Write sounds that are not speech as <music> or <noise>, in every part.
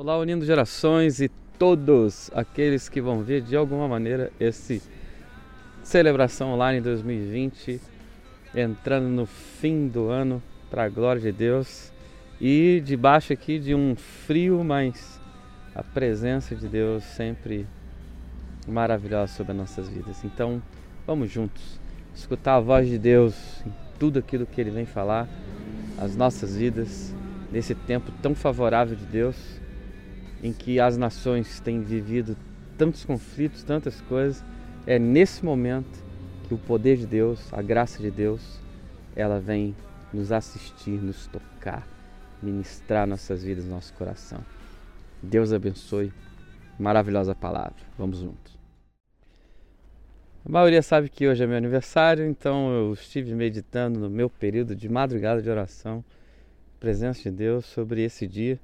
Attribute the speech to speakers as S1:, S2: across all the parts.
S1: Olá, unindo gerações e todos aqueles que vão ver de alguma maneira esse celebração online 2020, entrando no fim do ano para a glória de Deus e debaixo aqui de um frio, mas a presença de Deus sempre maravilhosa sobre as nossas vidas. Então, vamos juntos escutar a voz de Deus em tudo aquilo que ele vem falar as nossas vidas nesse tempo tão favorável de Deus em que as nações têm vivido tantos conflitos, tantas coisas, é nesse momento que o poder de Deus, a graça de Deus, ela vem nos assistir, nos tocar, ministrar nossas vidas, nosso coração. Deus abençoe. Maravilhosa palavra. Vamos juntos. A maioria sabe que hoje é meu aniversário, então eu estive meditando no meu período de madrugada de oração, presença de Deus sobre esse dia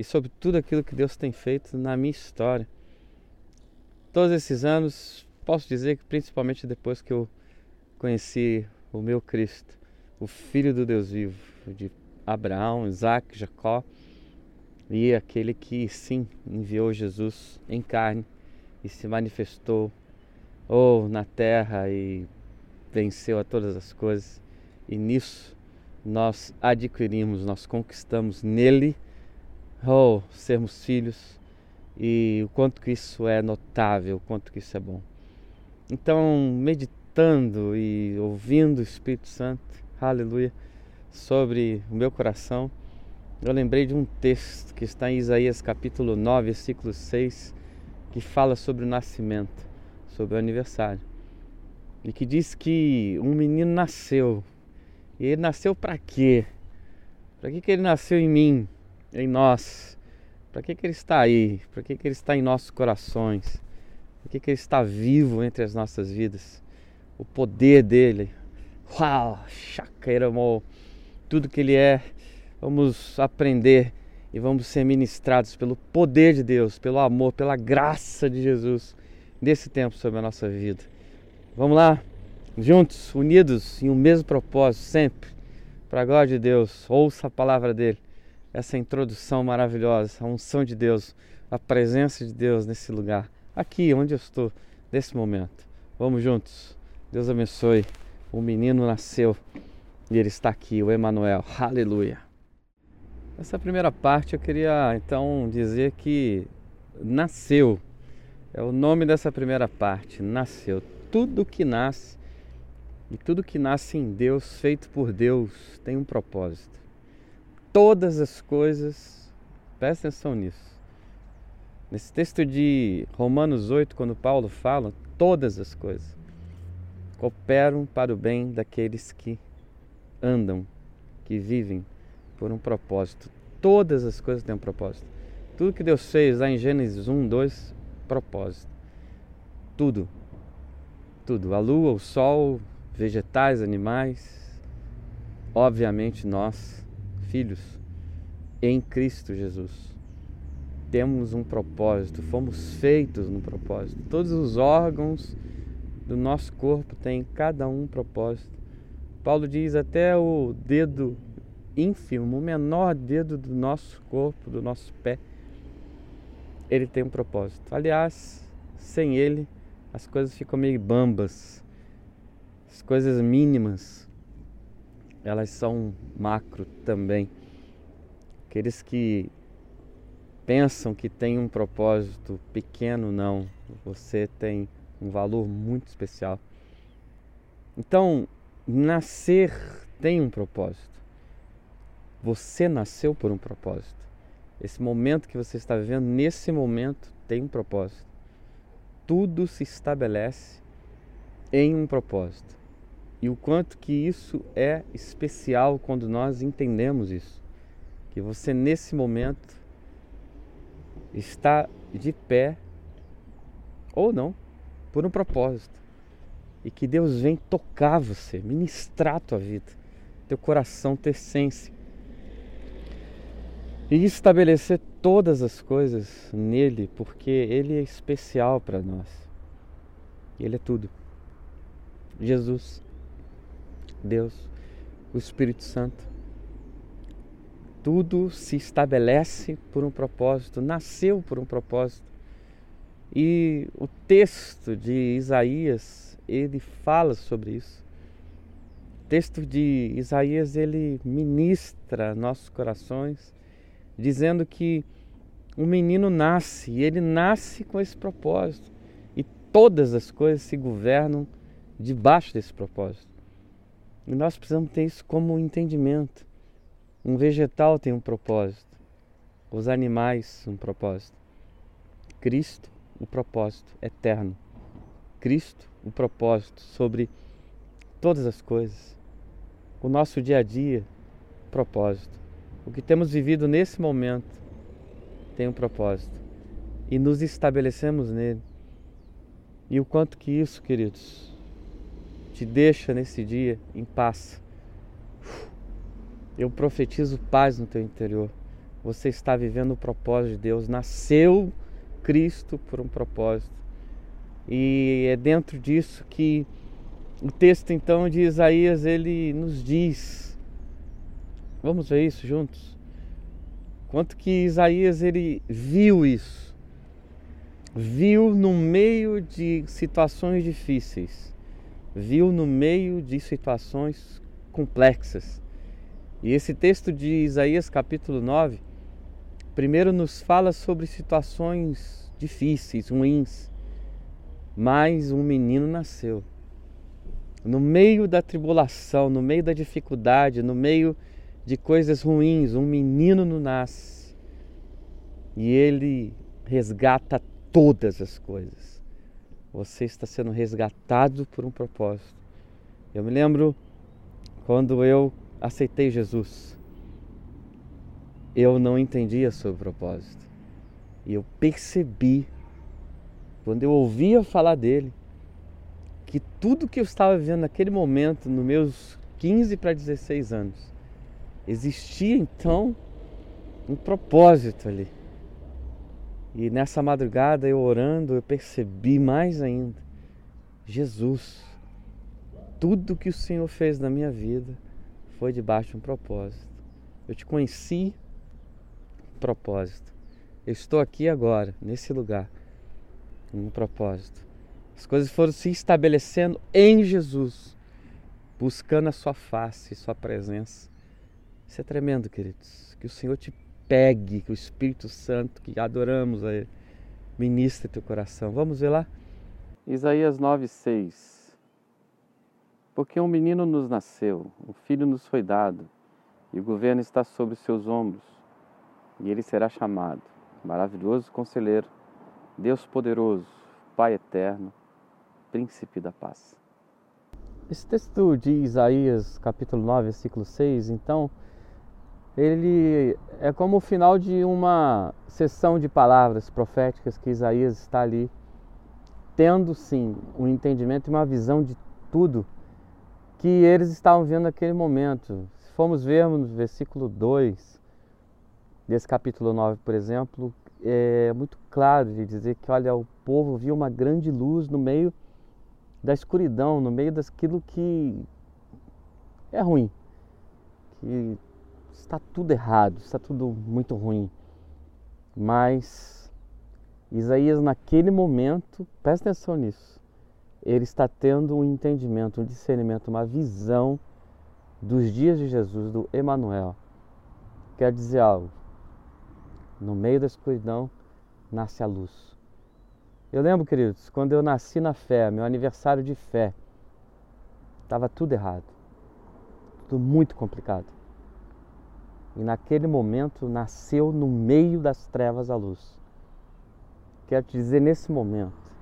S1: e sobre tudo aquilo que Deus tem feito na minha história. Todos esses anos, posso dizer que principalmente depois que eu conheci o meu Cristo, o Filho do Deus vivo, de Abraão, Isaac, Jacó, e aquele que sim enviou Jesus em carne e se manifestou ou oh, na terra e venceu a todas as coisas. E nisso nós adquirimos, nós conquistamos nele oh, sermos filhos e o quanto que isso é notável, o quanto que isso é bom. Então, meditando e ouvindo o Espírito Santo, aleluia, sobre o meu coração, eu lembrei de um texto que está em Isaías capítulo 9, versículo 6, que fala sobre o nascimento, sobre o aniversário. E que diz que um menino nasceu. E ele nasceu para quê? Para que, que ele nasceu em mim? Em nós. Para que, que Ele está aí? Para que, que Ele está em nossos corações? Para que, que Ele está vivo entre as nossas vidas? O poder dele. Uau! Chacairamo! Tudo que Ele é, vamos aprender e vamos ser ministrados pelo poder de Deus, pelo amor, pela graça de Jesus nesse tempo sobre a nossa vida. Vamos lá, juntos, unidos em um mesmo propósito, sempre, para a glória de Deus. Ouça a palavra dele essa introdução maravilhosa, a unção de Deus, a presença de Deus nesse lugar, aqui onde eu estou, nesse momento. Vamos juntos. Deus abençoe. O menino nasceu e ele está aqui, o Emanuel. Aleluia. Essa primeira parte eu queria então dizer que nasceu. É o nome dessa primeira parte, nasceu. Tudo que nasce e tudo que nasce em Deus, feito por Deus, tem um propósito todas as coisas, presta atenção nisso. Nesse texto de Romanos 8, quando Paulo fala, todas as coisas cooperam para o bem daqueles que andam, que vivem por um propósito. Todas as coisas têm um propósito. Tudo que Deus fez lá em Gênesis 1, 2, propósito. Tudo. Tudo. A lua, o sol, vegetais, animais, obviamente nós filhos em Cristo Jesus. Temos um propósito, fomos feitos no propósito. Todos os órgãos do nosso corpo têm cada um propósito. Paulo diz até o dedo ínfimo, o menor dedo do nosso corpo, do nosso pé, ele tem um propósito. Aliás, sem ele, as coisas ficam meio bambas. As coisas mínimas elas são macro também. Aqueles que pensam que tem um propósito pequeno, não. Você tem um valor muito especial. Então, nascer tem um propósito. Você nasceu por um propósito. Esse momento que você está vivendo, nesse momento, tem um propósito. Tudo se estabelece em um propósito e o quanto que isso é especial quando nós entendemos isso. Que você nesse momento está de pé ou não, por um propósito. E que Deus vem tocar você, ministrar a tua vida, teu coração, tua essência. E estabelecer todas as coisas nele, porque ele é especial para nós. Ele é tudo. Jesus. Deus, o Espírito Santo. Tudo se estabelece por um propósito, nasceu por um propósito. E o texto de Isaías, ele fala sobre isso. O texto de Isaías, ele ministra nossos corações, dizendo que um menino nasce, e ele nasce com esse propósito. E todas as coisas se governam debaixo desse propósito. E nós precisamos ter isso como um entendimento. Um vegetal tem um propósito, os animais um propósito. Cristo, o propósito eterno. Cristo, o propósito sobre todas as coisas. O nosso dia a dia, propósito. O que temos vivido nesse momento tem um propósito. E nos estabelecemos nele. E o quanto que isso, queridos, te deixa nesse dia em paz. Eu profetizo paz no teu interior. Você está vivendo o propósito de Deus. Nasceu Cristo por um propósito. E é dentro disso que o texto então de Isaías ele nos diz. Vamos ver isso juntos? Quanto que Isaías ele viu isso. Viu no meio de situações difíceis viu no meio de situações complexas. E esse texto de Isaías capítulo 9, primeiro nos fala sobre situações difíceis, ruins, mas um menino nasceu. No meio da tribulação, no meio da dificuldade, no meio de coisas ruins, um menino nos nasce. E ele resgata todas as coisas. Você está sendo resgatado por um propósito. Eu me lembro quando eu aceitei Jesus. Eu não entendia sobre o propósito. E eu percebi, quando eu ouvia falar dele, que tudo que eu estava vivendo naquele momento, nos meus 15 para 16 anos, existia então um propósito ali. E nessa madrugada eu orando, eu percebi mais ainda Jesus. Tudo que o Senhor fez na minha vida foi debaixo de um propósito. Eu te conheci propósito. Eu estou aqui agora, nesse lugar, um propósito. As coisas foram se estabelecendo em Jesus, buscando a sua face, sua presença. Isso é tremendo, queridos. Que o Senhor te pegue, que o Espírito Santo, que adoramos a Ele, ministre teu coração. Vamos ver lá? Isaías 9,6 Porque um menino nos nasceu, um filho nos foi dado, e o governo está sobre seus ombros, e ele será chamado Maravilhoso Conselheiro, Deus Poderoso, Pai Eterno, Príncipe da Paz. Esse texto de Isaías, capítulo 9, versículo 6, então, ele é como o final de uma sessão de palavras proféticas que Isaías está ali tendo sim um entendimento e uma visão de tudo que eles estavam vendo naquele momento. Se formos ver no versículo 2 desse capítulo 9, por exemplo, é muito claro de dizer que, olha, o povo viu uma grande luz no meio da escuridão, no meio daquilo que é ruim, que está tudo errado, está tudo muito ruim. Mas Isaías, naquele momento, presta atenção nisso, ele está tendo um entendimento, um discernimento, uma visão dos dias de Jesus, do Emanuel. Quer dizer algo. No meio da escuridão nasce a luz. Eu lembro, queridos, quando eu nasci na fé, meu aniversário de fé, estava tudo errado. Tudo muito complicado. E naquele momento nasceu no meio das trevas a luz. Quero te dizer nesse momento,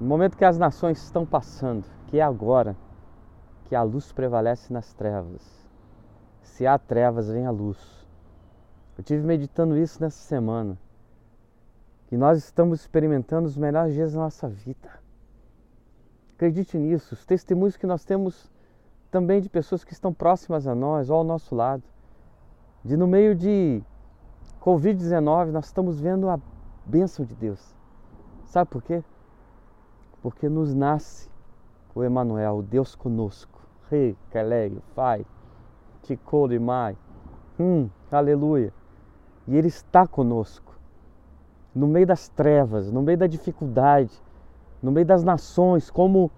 S1: no momento que as nações estão passando, que é agora, que a luz prevalece nas trevas. Se há trevas, vem a luz. Eu tive meditando isso nessa semana. Que nós estamos experimentando os melhores dias da nossa vida. Acredite nisso. Os testemunhos que nós temos também de pessoas que estão próximas a nós ou ao nosso lado de no meio de Covid-19 nós estamos vendo a bênção de Deus. Sabe por quê? Porque nos nasce o Emanuel, o Deus conosco. Rei, Keleio, Pai, Ticole, Mai, Hum, aleluia. E Ele está conosco. No meio das trevas, no meio da dificuldade, no meio das nações, como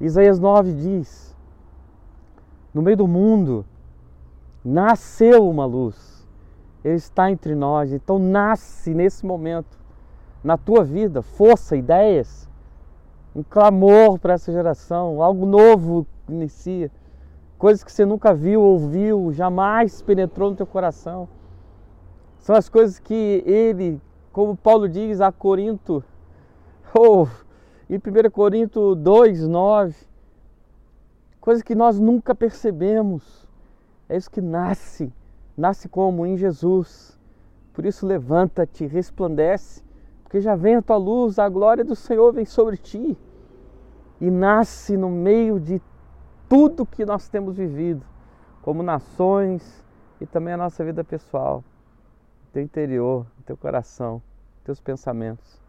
S1: Isaías 9 diz. No meio do mundo, nasceu uma luz. Ele está entre nós. Então nasce nesse momento, na tua vida, força, ideias, um clamor para essa geração, algo novo inicia, coisas que você nunca viu, ouviu, jamais penetrou no teu coração. São as coisas que ele, como Paulo diz a Corinto, <laughs> ou em 1 Corinto 2, 9, coisas que nós nunca percebemos. É isso que nasce, nasce como? Em Jesus. Por isso levanta-te, resplandece, porque já vem a tua luz, a glória do Senhor vem sobre ti e nasce no meio de tudo que nós temos vivido, como nações e também a nossa vida pessoal teu interior, teu coração, teus pensamentos,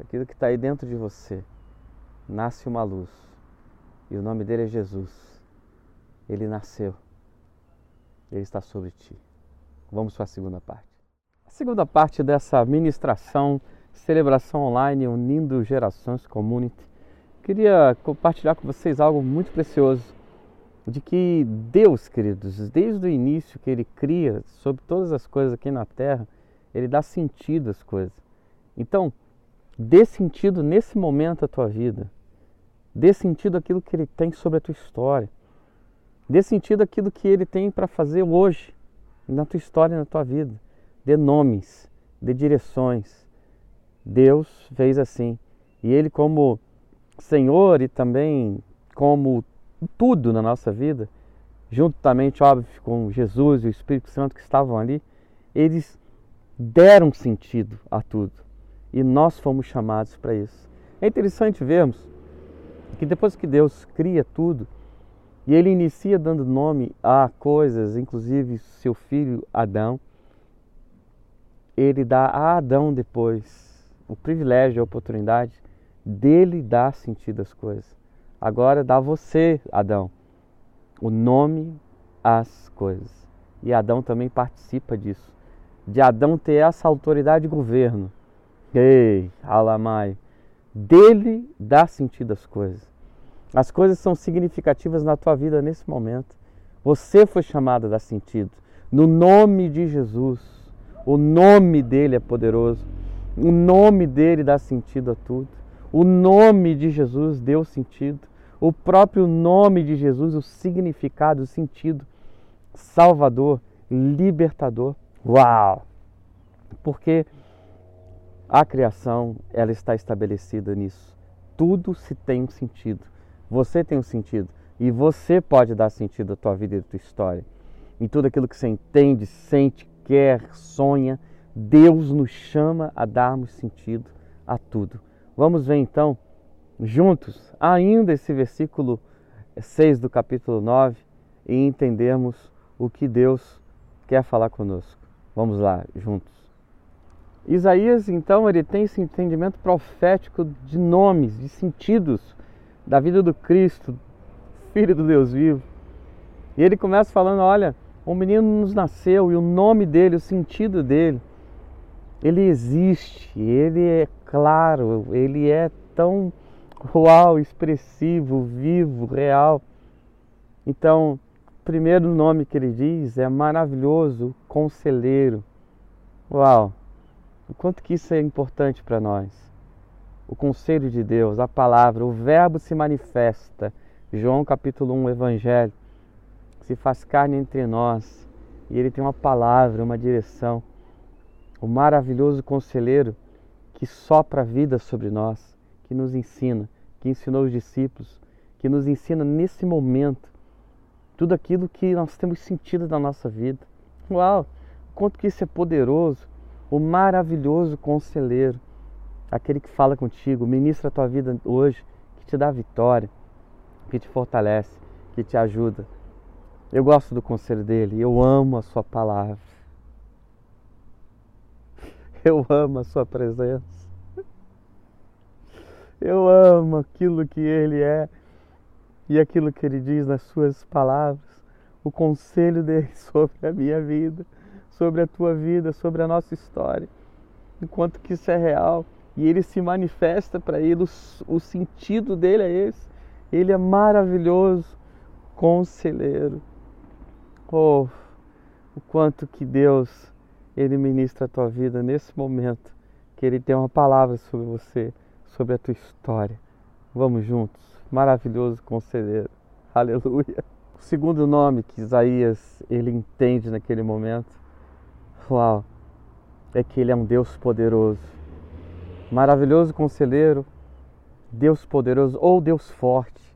S1: aquilo que está aí dentro de você, nasce uma luz. E o nome dele é Jesus. Ele nasceu. Ele está sobre ti. Vamos para a segunda parte. A segunda parte dessa ministração, celebração online unindo gerações community. Queria compartilhar com vocês algo muito precioso de que Deus, queridos, desde o início que Ele cria sobre todas as coisas aqui na Terra, Ele dá sentido às coisas. Então, dê sentido nesse momento à tua vida. Dê sentido àquilo que Ele tem sobre a tua história. Dê sentido àquilo que Ele tem para fazer hoje, na tua história na tua vida. Dê nomes, dê direções. Deus fez assim. E Ele, como Senhor e também como tudo na nossa vida, juntamente, óbvio, com Jesus e o Espírito Santo que estavam ali, eles deram sentido a tudo. E nós fomos chamados para isso. É interessante vermos que depois que Deus cria tudo, e ele inicia dando nome a coisas, inclusive seu filho Adão, ele dá a Adão depois o privilégio, a oportunidade dele dar sentido às coisas. Agora dá você, Adão, o nome às coisas. E Adão também participa disso. De Adão ter essa autoridade de governo. Ei, Alamai. Dele dá sentido às coisas. As coisas são significativas na tua vida nesse momento. Você foi chamado a dar sentido. No nome de Jesus. O nome dele é poderoso. O nome dele dá sentido a tudo. O nome de Jesus deu sentido o próprio nome de Jesus, o significado, o sentido, Salvador, libertador. Uau! Porque a criação, ela está estabelecida nisso. Tudo se tem um sentido. Você tem um sentido e você pode dar sentido à tua vida e à tua história. Em tudo aquilo que você entende, sente, quer, sonha, Deus nos chama a darmos sentido a tudo. Vamos ver então juntos ainda esse versículo 6 do capítulo 9 e entendermos o que Deus quer falar conosco. Vamos lá, juntos. Isaías, então, ele tem esse entendimento profético de nomes, de sentidos da vida do Cristo, Filho do Deus vivo. E ele começa falando: olha, um menino nos nasceu e o nome dele, o sentido dele, ele existe, ele é claro, ele é tão uau, expressivo, vivo, real. Então, o primeiro nome que ele diz é maravilhoso, conselheiro. Uau, o quanto que isso é importante para nós. O conselho de Deus, a palavra, o verbo se manifesta. João capítulo 1, Evangelho, se faz carne entre nós e ele tem uma palavra, uma direção. O maravilhoso conselheiro que sopra a vida sobre nós, que nos ensina que ensinou os discípulos, que nos ensina nesse momento tudo aquilo que nós temos sentido na nossa vida. Uau! Quanto que isso é poderoso! O maravilhoso conselheiro, aquele que fala contigo, ministra a tua vida hoje, que te dá vitória, que te fortalece, que te ajuda. Eu gosto do conselho dele, eu amo a sua palavra. <laughs> Eu amo a sua presença. Eu amo aquilo que Ele é e aquilo que Ele diz nas Suas palavras. o conselho dele <laughs> sobre a minha vida, sobre a tua vida, sobre a nossa história. Enquanto que isso é real e ele se manifesta para ele, o, o sentido dele é esse. Ele é maravilhoso, conselheiro. Oh, o quanto que Deus ele ministra a tua vida nesse momento, que ele tem uma palavra sobre você, sobre a tua história. Vamos juntos. Maravilhoso conselheiro. Aleluia. O segundo nome que Isaías ele entende naquele momento, uau, é que ele é um Deus poderoso. Maravilhoso conselheiro, Deus poderoso ou Deus forte.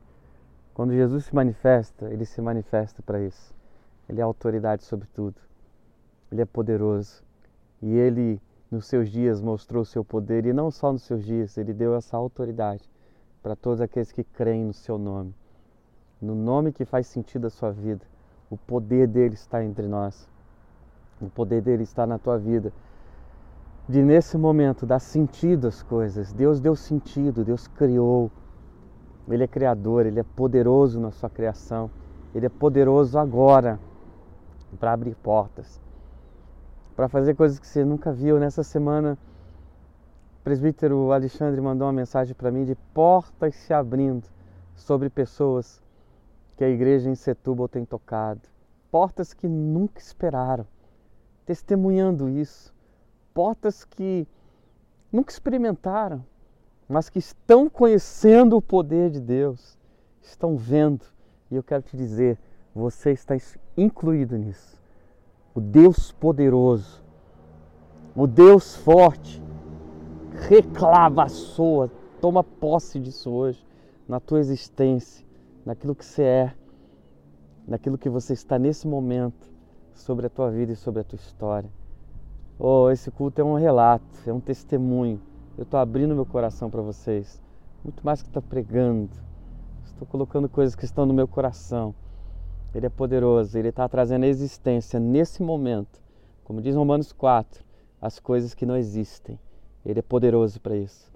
S1: Quando Jesus se manifesta, ele se manifesta para isso. Ele é autoridade sobre tudo. Ele é poderoso. E ele, nos seus dias, mostrou o seu poder. E não só nos seus dias, ele deu essa autoridade para todos aqueles que creem no seu nome. No nome que faz sentido a sua vida. O poder dele está entre nós. O poder dele está na tua vida. De nesse momento dar sentido às coisas. Deus deu sentido, Deus criou. Ele é criador, ele é poderoso na sua criação. Ele é poderoso agora para abrir portas para fazer coisas que você nunca viu. Nessa semana, o presbítero Alexandre mandou uma mensagem para mim de portas se abrindo sobre pessoas que a igreja em Setúbal tem tocado. Portas que nunca esperaram, testemunhando isso. Portas que nunca experimentaram, mas que estão conhecendo o poder de Deus, estão vendo. E eu quero te dizer, você está incluído nisso o Deus poderoso, o Deus forte, reclava a sua, toma posse disso hoje, na tua existência, naquilo que você é, naquilo que você está nesse momento, sobre a tua vida e sobre a tua história. Oh, esse culto é um relato, é um testemunho. Eu estou abrindo meu coração para vocês, muito mais que estar tá pregando. Estou colocando coisas que estão no meu coração ele é poderoso, Ele está trazendo a existência nesse momento, como diz Romanos 4, as coisas que não existem. Ele é poderoso para isso.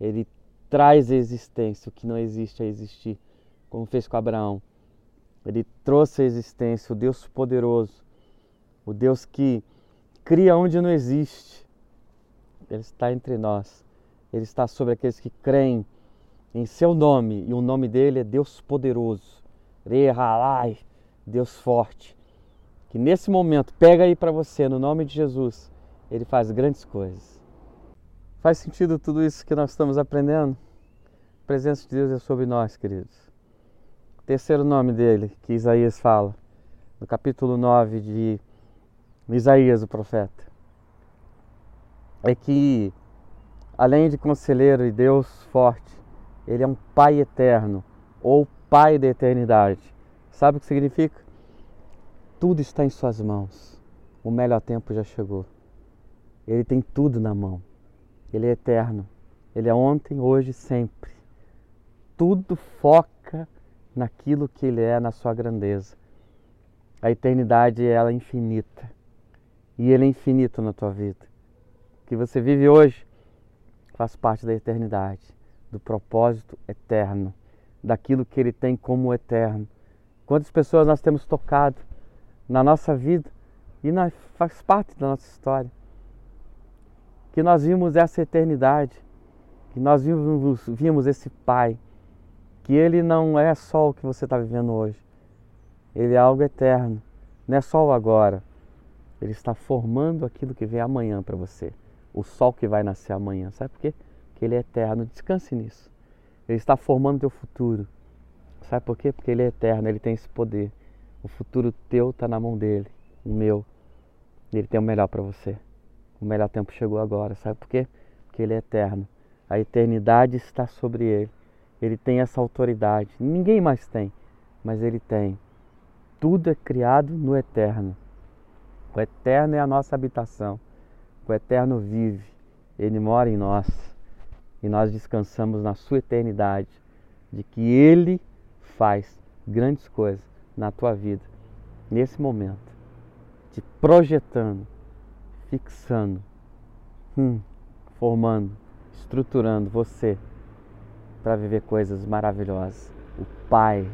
S1: Ele traz a existência o que não existe a existir, como fez com Abraão. Ele trouxe a existência o Deus poderoso, o Deus que cria onde não existe. Ele está entre nós. Ele está sobre aqueles que creem em seu nome, e o nome dele é Deus poderoso. Rehalai Deus forte, que nesse momento pega aí para você, no nome de Jesus, ele faz grandes coisas. Faz sentido tudo isso que nós estamos aprendendo? A presença de Deus é sobre nós, queridos. O terceiro nome dele, que Isaías fala, no capítulo 9 de Isaías, o profeta, é que, além de conselheiro e Deus forte, ele é um Pai eterno, ou Pai da eternidade. Sabe o que significa? Tudo está em Suas mãos. O melhor tempo já chegou. Ele tem tudo na mão. Ele é eterno. Ele é ontem, hoje e sempre. Tudo foca naquilo que Ele é, na Sua grandeza. A eternidade ela é infinita. E Ele é infinito na tua vida. O que você vive hoje faz parte da eternidade, do propósito eterno, daquilo que Ele tem como eterno Quantas pessoas nós temos tocado na nossa vida e faz parte da nossa história. Que nós vimos essa eternidade, que nós vimos, vimos esse Pai, que Ele não é só o que você está vivendo hoje, Ele é algo eterno, não é só o agora. Ele está formando aquilo que vem amanhã para você, o sol que vai nascer amanhã. Sabe por quê? Porque Ele é eterno, descanse nisso. Ele está formando teu futuro. Sabe por quê? Porque Ele é eterno, Ele tem esse poder. O futuro teu está na mão dele, o meu. Ele tem o melhor para você. O melhor tempo chegou agora. Sabe por quê? Porque Ele é eterno. A eternidade está sobre Ele. Ele tem essa autoridade. Ninguém mais tem, mas Ele tem. Tudo é criado no eterno. O eterno é a nossa habitação. O eterno vive. Ele mora em nós. E nós descansamos na sua eternidade, de que Ele faz grandes coisas na tua vida, nesse momento, te projetando, fixando, hum, formando, estruturando você para viver coisas maravilhosas. O Pai,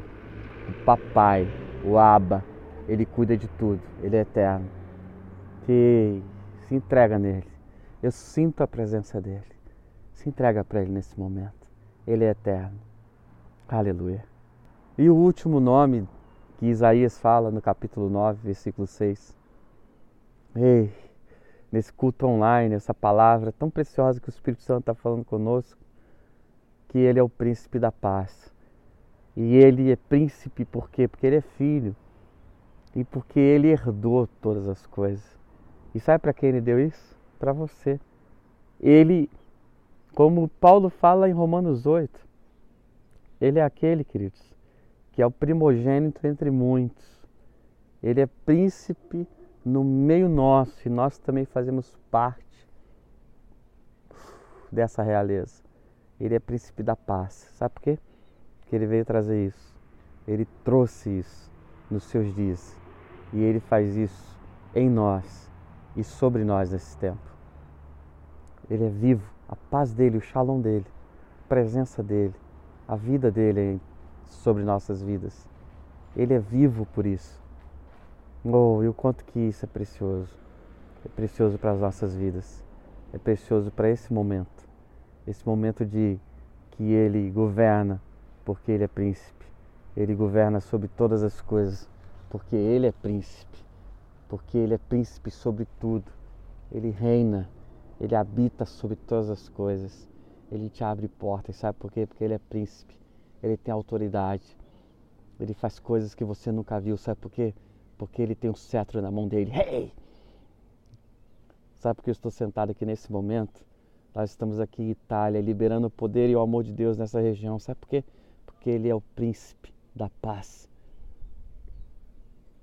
S1: o Papai, o Abba, Ele cuida de tudo, Ele é eterno. Que se entrega nele. Eu sinto a presença dele. Se entrega para ele nesse momento. Ele é eterno. Aleluia. E o último nome que Isaías fala no capítulo 9, versículo 6. Ei, nesse culto online, essa palavra tão preciosa que o Espírito Santo está falando conosco, que ele é o príncipe da paz. E ele é príncipe por quê? Porque ele é filho e porque ele herdou todas as coisas. E sabe para quem ele deu isso? Para você. Ele, como Paulo fala em Romanos 8, ele é aquele, queridos, que é o primogênito entre muitos. Ele é príncipe no meio nosso e nós também fazemos parte dessa realeza. Ele é príncipe da paz. Sabe por quê? Porque ele veio trazer isso. Ele trouxe isso nos seus dias. E ele faz isso em nós e sobre nós nesse tempo. Ele é vivo. A paz dele, o shalom dele, a presença dele, a vida dele sobre nossas vidas. Ele é vivo por isso. Oh, e o quanto que isso é precioso. É precioso para as nossas vidas. É precioso para esse momento esse momento de que ele governa porque ele é príncipe. Ele governa sobre todas as coisas porque ele é príncipe. Porque ele é príncipe sobre tudo. Ele reina, ele habita sobre todas as coisas. Ele te abre portas, sabe por quê? Porque ele é príncipe. Ele tem autoridade. Ele faz coisas que você nunca viu, sabe por quê? Porque ele tem um cetro na mão dele. Hey! Sabe por que eu estou sentado aqui nesse momento? Nós estamos aqui em Itália, liberando o poder e o amor de Deus nessa região. Sabe por quê? Porque Ele é o príncipe da paz.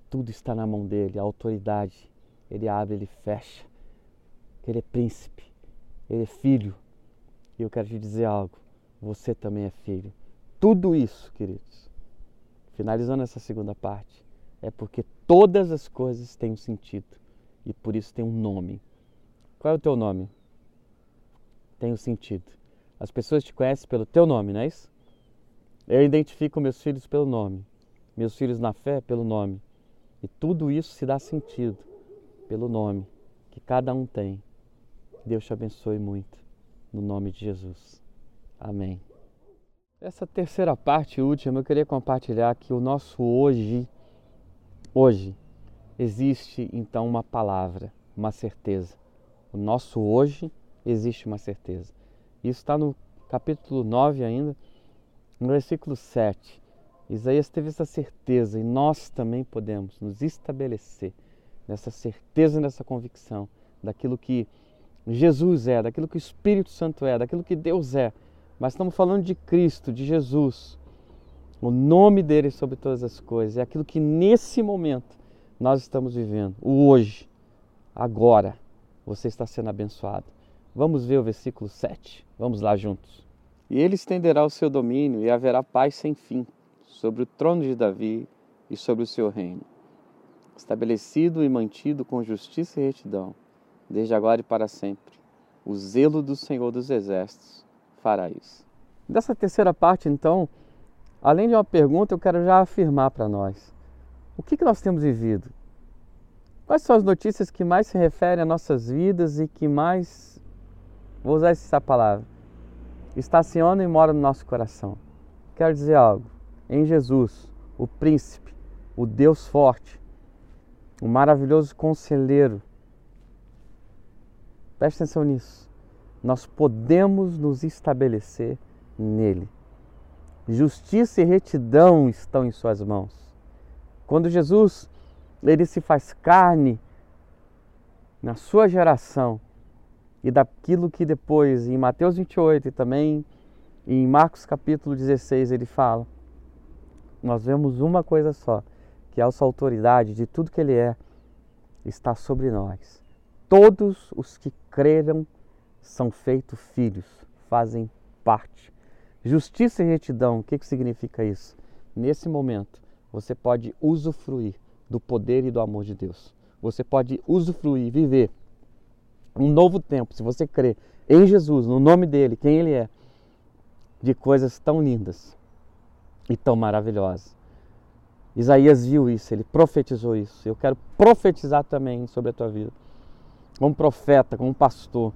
S1: Tudo está na mão dele, a autoridade. Ele abre, ele fecha. Ele é príncipe, ele é filho. E eu quero te dizer algo: você também é filho. Tudo isso, queridos, finalizando essa segunda parte, é porque todas as coisas têm um sentido e por isso tem um nome. Qual é o teu nome? tem um sentido. As pessoas te conhecem pelo teu nome, não é isso? Eu identifico meus filhos pelo nome, meus filhos na fé pelo nome. E tudo isso se dá sentido pelo nome que cada um tem. Deus te abençoe muito, no nome de Jesus. Amém. Essa terceira parte última, eu queria compartilhar que o nosso hoje, hoje, existe então uma palavra, uma certeza. O nosso hoje existe uma certeza. Isso está no capítulo 9 ainda, no versículo 7. Isaías teve essa certeza e nós também podemos nos estabelecer nessa certeza, nessa convicção daquilo que Jesus é, daquilo que o Espírito Santo é, daquilo que Deus é. Mas estamos falando de Cristo, de Jesus. O nome dele sobre todas as coisas. É aquilo que nesse momento nós estamos vivendo. O hoje, agora, você está sendo abençoado. Vamos ver o versículo 7. Vamos lá juntos. E ele estenderá o seu domínio e haverá paz sem fim sobre o trono de Davi e sobre o seu reino, estabelecido e mantido com justiça e retidão, desde agora e para sempre. O zelo do Senhor dos Exércitos fará isso. Dessa terceira parte, então, além de uma pergunta, eu quero já afirmar para nós: o que, que nós temos vivido? Quais são as notícias que mais se referem às nossas vidas e que mais Vou usar essa palavra. Estaciona e mora no nosso coração. Quero dizer algo. Em Jesus, o príncipe, o Deus forte, o maravilhoso conselheiro. Preste atenção nisso. Nós podemos nos estabelecer nele. Justiça e retidão estão em suas mãos. Quando Jesus ele se faz carne na sua geração, e daquilo que depois em Mateus 28 e também em Marcos capítulo 16 ele fala, nós vemos uma coisa só, que a sua autoridade de tudo que ele é está sobre nós. Todos os que creram são feitos filhos, fazem parte. Justiça e retidão, o que, que significa isso? Nesse momento, você pode usufruir do poder e do amor de Deus. Você pode usufruir, viver um novo tempo, se você crê em Jesus, no nome dele, quem ele é, de coisas tão lindas e tão maravilhosas. Isaías viu isso, ele profetizou isso. Eu quero profetizar também sobre a tua vida, como profeta, como pastor,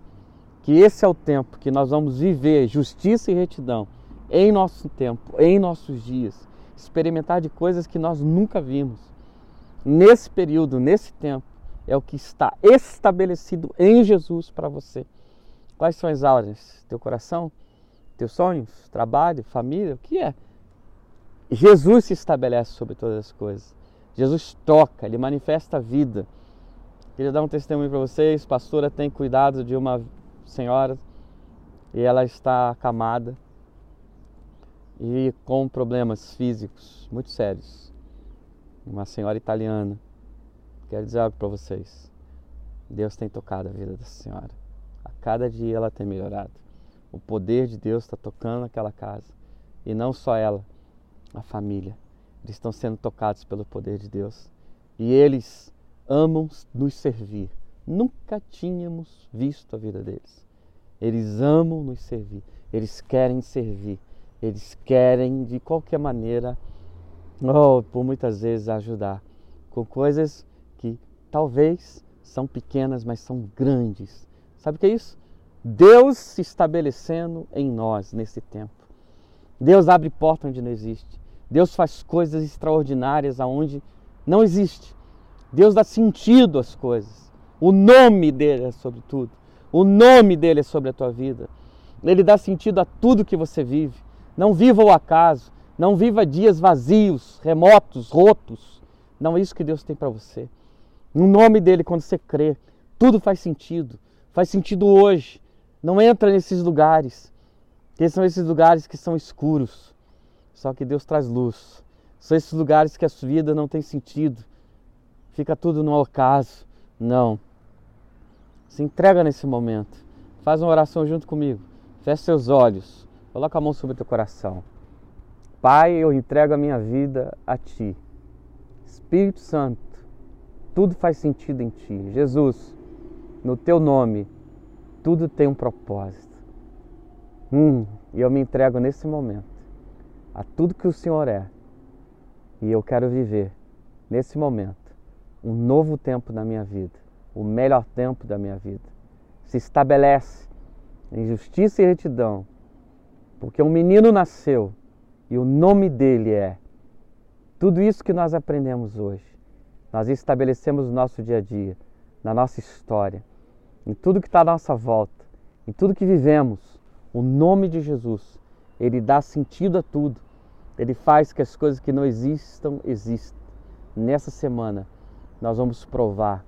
S1: que esse é o tempo que nós vamos viver justiça e retidão em nosso tempo, em nossos dias, experimentar de coisas que nós nunca vimos. Nesse período, nesse tempo, é o que está estabelecido em Jesus para você. Quais são as áreas? Teu coração? Teus sonhos? Trabalho? Família? O que é? Jesus se estabelece sobre todas as coisas. Jesus toca, ele manifesta a vida. Queria dar um testemunho para vocês. Pastora tem cuidado de uma senhora e ela está acamada e com problemas físicos muito sérios. Uma senhora italiana. Quero dizer algo para vocês. Deus tem tocado a vida dessa senhora. A cada dia ela tem melhorado. O poder de Deus está tocando aquela casa. E não só ela, a família. Eles estão sendo tocados pelo poder de Deus. E eles amam nos servir. Nunca tínhamos visto a vida deles. Eles amam nos servir. Eles querem servir. Eles querem, de qualquer maneira, ou por muitas vezes, ajudar com coisas que talvez são pequenas, mas são grandes. Sabe o que é isso? Deus se estabelecendo em nós nesse tempo. Deus abre porta onde não existe. Deus faz coisas extraordinárias aonde não existe. Deus dá sentido às coisas. O nome dele é sobre tudo. O nome dele é sobre a tua vida. Ele dá sentido a tudo que você vive. Não viva o acaso. Não viva dias vazios, remotos, rotos. Não é isso que Deus tem para você. No nome dele, quando você crê, tudo faz sentido. Faz sentido hoje. Não entra nesses lugares. Que são esses lugares que são escuros só que Deus traz luz. São esses lugares que a sua vida não tem sentido. Fica tudo no acaso. Não. Se entrega nesse momento. Faz uma oração junto comigo. Feche seus olhos. Coloca a mão sobre o teu coração. Pai, eu entrego a minha vida a Ti. Espírito Santo, tudo faz sentido em Ti. Jesus, no Teu nome, tudo tem um propósito. Hum, e eu me entrego nesse momento a tudo que o Senhor é. E eu quero viver, nesse momento, um novo tempo na minha vida, o melhor tempo da minha vida. Se estabelece em justiça e retidão, porque um menino nasceu e o nome dele é. Tudo isso que nós aprendemos hoje, nós estabelecemos no nosso dia a dia, na nossa história, em tudo que está à nossa volta, em tudo que vivemos, o nome de Jesus ele dá sentido a tudo. Ele faz que as coisas que não existam existam. Nessa semana nós vamos provar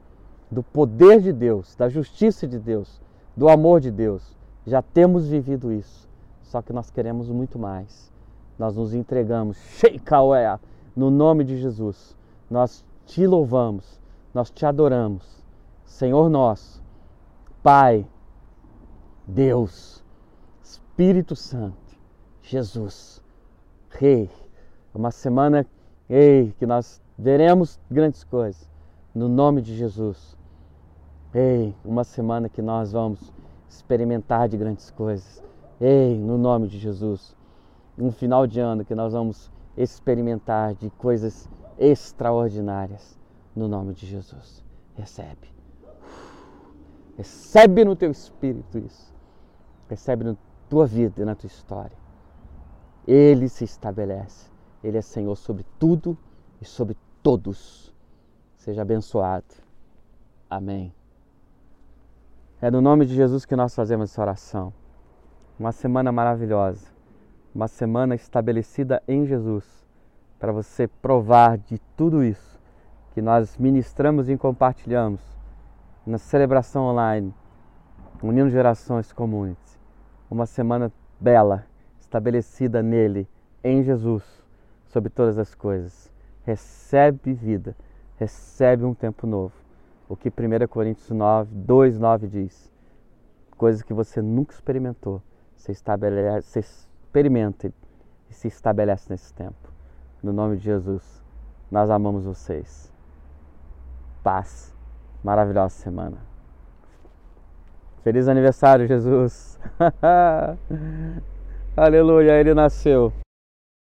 S1: do poder de Deus, da justiça de Deus, do amor de Deus. Já temos vivido isso, só que nós queremos muito mais. Nós nos entregamos, Sheikawea, no nome de Jesus. Nós te louvamos, nós te adoramos. Senhor nosso, Pai, Deus, Espírito Santo, Jesus, Rei. Uma semana, ei, que nós veremos grandes coisas no nome de Jesus. Ei, uma semana que nós vamos experimentar de grandes coisas. Ei, no nome de Jesus. Um final de ano que nós vamos experimentar de coisas extraordinárias no nome de Jesus. Recebe. Recebe no teu espírito isso. Recebe na tua vida e na tua história. Ele se estabelece. Ele é Senhor sobre tudo e sobre todos. Seja abençoado. Amém. É no nome de Jesus que nós fazemos essa oração. Uma semana maravilhosa. Uma semana estabelecida em Jesus. Para você provar de tudo isso que nós ministramos e compartilhamos na celebração online, unindo gerações comuns. Uma semana bela estabelecida nele, em Jesus, sobre todas as coisas. Recebe vida, recebe um tempo novo. O que 1 Coríntios 9, 2, 9 diz. Coisas que você nunca experimentou. Você, estabelece, você experimenta e se estabelece nesse tempo. No nome de Jesus, nós amamos vocês. Paz. Maravilhosa semana. Feliz aniversário, Jesus! <laughs> Aleluia, ele nasceu.